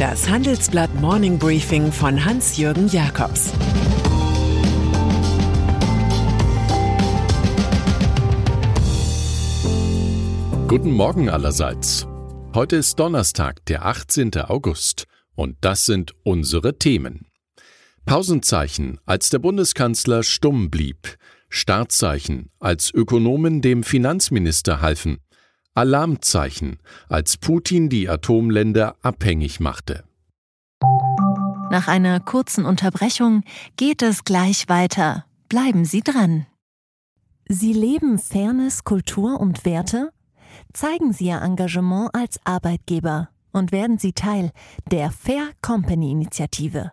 Das Handelsblatt Morning Briefing von Hans-Jürgen Jakobs Guten Morgen allerseits. Heute ist Donnerstag, der 18. August. Und das sind unsere Themen. Pausenzeichen, als der Bundeskanzler stumm blieb. Startzeichen, als Ökonomen dem Finanzminister halfen. Alarmzeichen, als Putin die Atomländer abhängig machte. Nach einer kurzen Unterbrechung geht es gleich weiter. Bleiben Sie dran. Sie leben Fairness, Kultur und Werte? Zeigen Sie Ihr Engagement als Arbeitgeber und werden Sie Teil der Fair Company Initiative.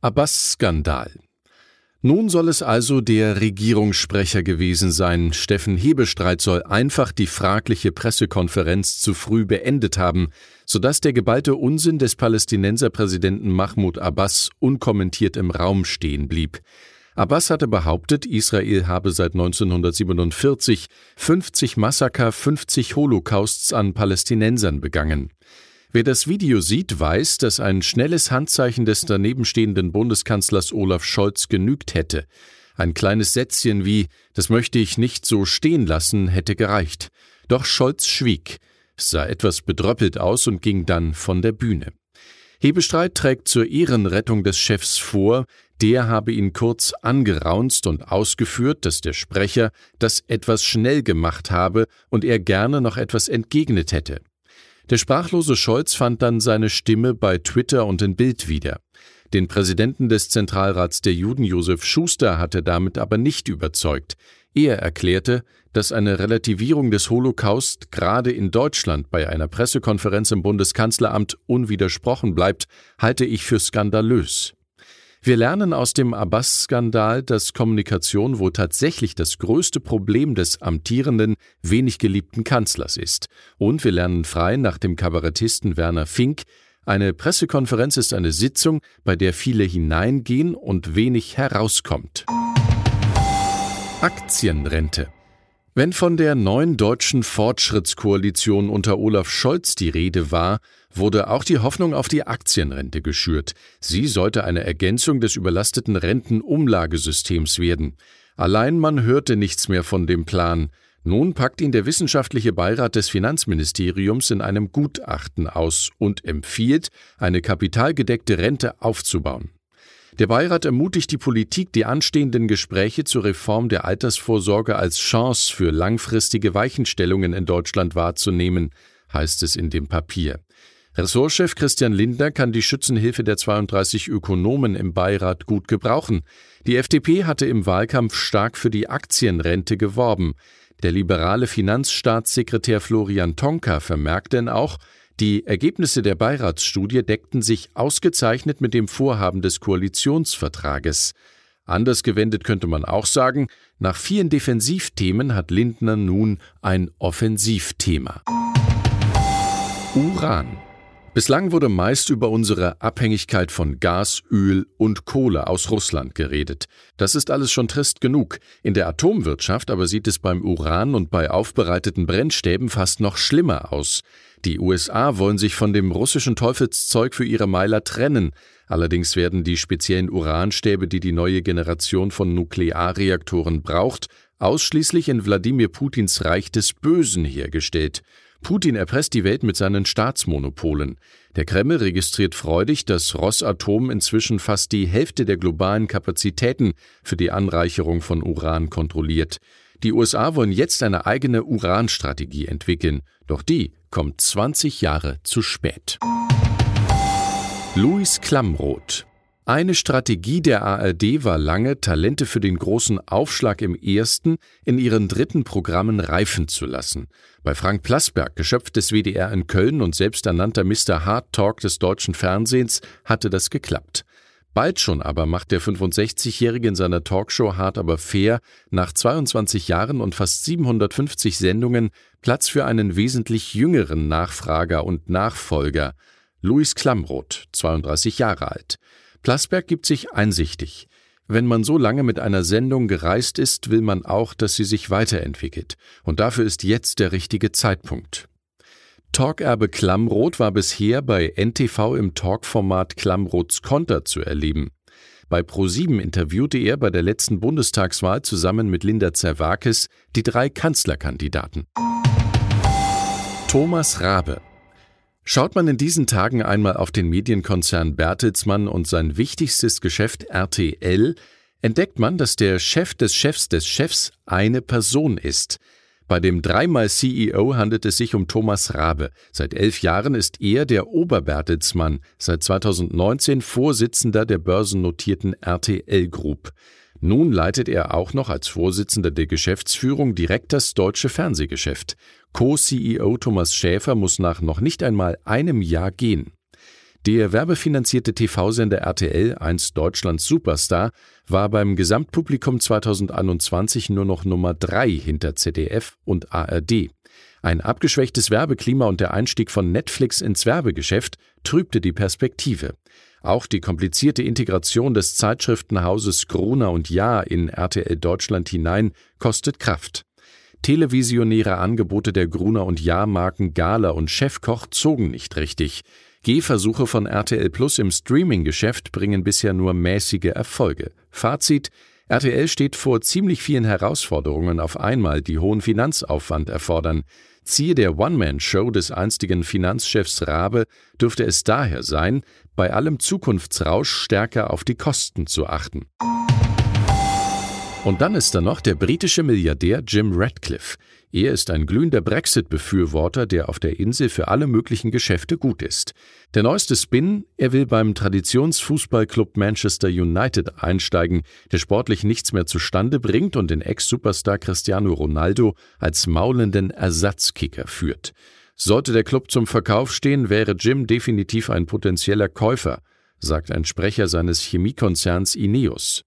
Abbas-Skandal. Nun soll es also der Regierungssprecher gewesen sein. Steffen Hebestreit soll einfach die fragliche Pressekonferenz zu früh beendet haben, sodass der geballte Unsinn des Palästinenserpräsidenten Mahmoud Abbas unkommentiert im Raum stehen blieb. Abbas hatte behauptet, Israel habe seit 1947 50 Massaker, 50 Holocausts an Palästinensern begangen. Wer das Video sieht, weiß, dass ein schnelles Handzeichen des danebenstehenden Bundeskanzlers Olaf Scholz genügt hätte. Ein kleines Sätzchen wie Das möchte ich nicht so stehen lassen hätte gereicht. Doch Scholz schwieg, sah etwas bedröppelt aus und ging dann von der Bühne. Hebestreit trägt zur Ehrenrettung des Chefs vor, der habe ihn kurz angeraunzt und ausgeführt, dass der Sprecher das etwas schnell gemacht habe und er gerne noch etwas entgegnet hätte. Der sprachlose Scholz fand dann seine Stimme bei Twitter und in Bild wieder. Den Präsidenten des Zentralrats der Juden Josef Schuster hat er damit aber nicht überzeugt. Er erklärte, dass eine Relativierung des Holocaust gerade in Deutschland bei einer Pressekonferenz im Bundeskanzleramt unwidersprochen bleibt, halte ich für skandalös. Wir lernen aus dem Abbas-Skandal, dass Kommunikation wohl tatsächlich das größte Problem des amtierenden, wenig geliebten Kanzlers ist. Und wir lernen frei nach dem Kabarettisten Werner Fink, eine Pressekonferenz ist eine Sitzung, bei der viele hineingehen und wenig herauskommt. Aktienrente wenn von der neuen deutschen Fortschrittskoalition unter Olaf Scholz die Rede war, wurde auch die Hoffnung auf die Aktienrente geschürt. Sie sollte eine Ergänzung des überlasteten Rentenumlagesystems werden. Allein man hörte nichts mehr von dem Plan. Nun packt ihn der wissenschaftliche Beirat des Finanzministeriums in einem Gutachten aus und empfiehlt, eine kapitalgedeckte Rente aufzubauen. Der Beirat ermutigt die Politik, die anstehenden Gespräche zur Reform der Altersvorsorge als Chance für langfristige Weichenstellungen in Deutschland wahrzunehmen, heißt es in dem Papier. Ressortchef Christian Lindner kann die Schützenhilfe der 32 Ökonomen im Beirat gut gebrauchen. Die FDP hatte im Wahlkampf stark für die Aktienrente geworben. Der liberale Finanzstaatssekretär Florian Tonka vermerkt denn auch, die Ergebnisse der Beiratsstudie deckten sich ausgezeichnet mit dem Vorhaben des Koalitionsvertrages. Anders gewendet könnte man auch sagen, nach vielen Defensivthemen hat Lindner nun ein Offensivthema. Uran Bislang wurde meist über unsere Abhängigkeit von Gas, Öl und Kohle aus Russland geredet. Das ist alles schon trist genug. In der Atomwirtschaft aber sieht es beim Uran und bei aufbereiteten Brennstäben fast noch schlimmer aus. Die USA wollen sich von dem russischen Teufelszeug für ihre Meiler trennen. Allerdings werden die speziellen Uranstäbe, die die neue Generation von Nuklearreaktoren braucht, ausschließlich in Wladimir Putins Reich des Bösen hergestellt. Putin erpresst die Welt mit seinen Staatsmonopolen. Der Kreml registriert freudig, dass Rosatom inzwischen fast die Hälfte der globalen Kapazitäten für die Anreicherung von Uran kontrolliert. Die USA wollen jetzt eine eigene Uranstrategie entwickeln, doch die kommt 20 Jahre zu spät. Louis Klamroth Eine Strategie der ARD war lange, Talente für den großen Aufschlag im ersten, in ihren dritten Programmen reifen zu lassen. Bei Frank Plasberg, Geschöpf des WDR in Köln und selbsternannter Mr. Hard Talk des deutschen Fernsehens, hatte das geklappt. Bald schon aber macht der 65-Jährige in seiner Talkshow Hart aber fair nach 22 Jahren und fast 750 Sendungen Platz für einen wesentlich jüngeren Nachfrager und Nachfolger, Luis Klamroth, 32 Jahre alt. Plasberg gibt sich einsichtig. Wenn man so lange mit einer Sendung gereist ist, will man auch, dass sie sich weiterentwickelt. Und dafür ist jetzt der richtige Zeitpunkt. Talkerbe Klammroth war bisher bei NTV im Talkformat Klammroths Konter zu erleben. Bei ProSieben interviewte er bei der letzten Bundestagswahl zusammen mit Linda Zerwakis die drei Kanzlerkandidaten. Thomas Rabe Schaut man in diesen Tagen einmal auf den Medienkonzern Bertelsmann und sein wichtigstes Geschäft RTL, entdeckt man, dass der Chef des Chefs des Chefs eine Person ist. Bei dem dreimal CEO handelt es sich um Thomas Rabe. Seit elf Jahren ist er der Oberbertelsmann, seit 2019 Vorsitzender der börsennotierten RTL Group. Nun leitet er auch noch als Vorsitzender der Geschäftsführung direkt das deutsche Fernsehgeschäft. Co-CEO Thomas Schäfer muss nach noch nicht einmal einem Jahr gehen. Der werbefinanzierte TV-Sender RTL, einst Deutschlands Superstar, war beim Gesamtpublikum 2021 nur noch Nummer drei hinter ZDF und ARD. Ein abgeschwächtes Werbeklima und der Einstieg von Netflix ins Werbegeschäft trübte die Perspektive. Auch die komplizierte Integration des Zeitschriftenhauses Gruner und Jahr in RTL Deutschland hinein kostet Kraft. Televisionäre Angebote der Gruner und Jahrmarken Gala und Chefkoch zogen nicht richtig. Gehversuche von RTL Plus im Streaming-Geschäft bringen bisher nur mäßige Erfolge. Fazit: RTL steht vor ziemlich vielen Herausforderungen auf einmal, die hohen Finanzaufwand erfordern. Ziel der One-Man-Show des einstigen Finanzchefs Rabe dürfte es daher sein, bei allem Zukunftsrausch stärker auf die Kosten zu achten. Und dann ist da noch der britische Milliardär Jim Radcliffe. Er ist ein glühender Brexit-Befürworter, der auf der Insel für alle möglichen Geschäfte gut ist. Der neueste Spin, er will beim Traditionsfußballclub Manchester United einsteigen, der sportlich nichts mehr zustande bringt und den Ex-Superstar Cristiano Ronaldo als maulenden Ersatzkicker führt. Sollte der Club zum Verkauf stehen, wäre Jim definitiv ein potenzieller Käufer, sagt ein Sprecher seines Chemiekonzerns Ineos.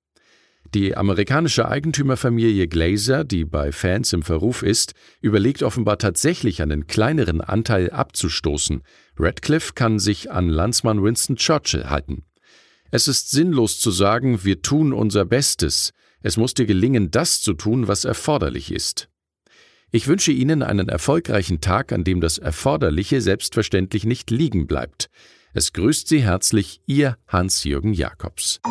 Die amerikanische Eigentümerfamilie Glazer, die bei Fans im Verruf ist, überlegt offenbar tatsächlich einen kleineren Anteil abzustoßen. Radcliffe kann sich an Landsmann Winston Churchill halten. Es ist sinnlos zu sagen, wir tun unser Bestes. Es muss dir gelingen, das zu tun, was erforderlich ist. Ich wünsche Ihnen einen erfolgreichen Tag, an dem das Erforderliche selbstverständlich nicht liegen bleibt. Es grüßt Sie herzlich Ihr Hans-Jürgen Jakobs.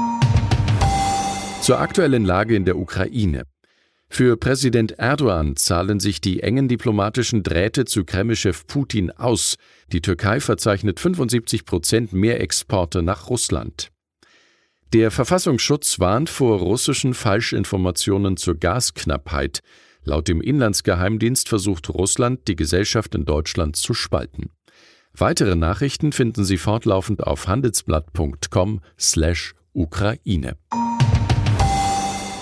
Zur aktuellen Lage in der Ukraine. Für Präsident Erdogan zahlen sich die engen diplomatischen Drähte zu Kremlchef Putin aus. Die Türkei verzeichnet 75 Prozent mehr Exporte nach Russland. Der Verfassungsschutz warnt vor russischen Falschinformationen zur Gasknappheit. Laut dem Inlandsgeheimdienst versucht Russland, die Gesellschaft in Deutschland zu spalten. Weitere Nachrichten finden Sie fortlaufend auf handelsblatt.com/ukraine.